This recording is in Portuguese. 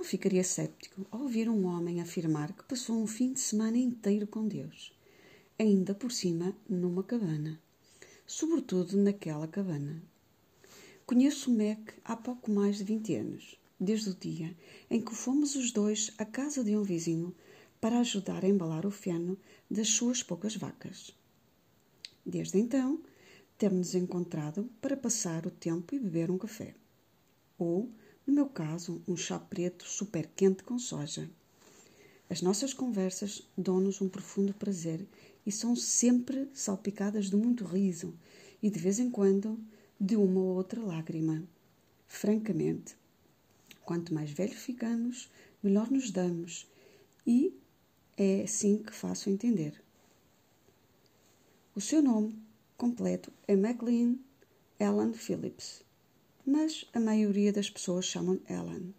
Não ficaria séptico ao ouvir um homem afirmar que passou um fim de semana inteiro com Deus, ainda por cima numa cabana, sobretudo naquela cabana? Conheço o Mac há pouco mais de 20 anos, desde o dia em que fomos os dois à casa de um vizinho para ajudar a embalar o feno das suas poucas vacas. Desde então, temos-nos encontrado para passar o tempo e beber um café. Ou no meu caso, um chá preto super quente com soja. As nossas conversas dão-nos um profundo prazer e são sempre salpicadas de muito riso e, de vez em quando, de uma ou outra lágrima. Francamente, quanto mais velho ficamos, melhor nos damos e é assim que faço entender. O seu nome completo é McLean Ellen Phillips mas a maioria das pessoas chamam Ellen.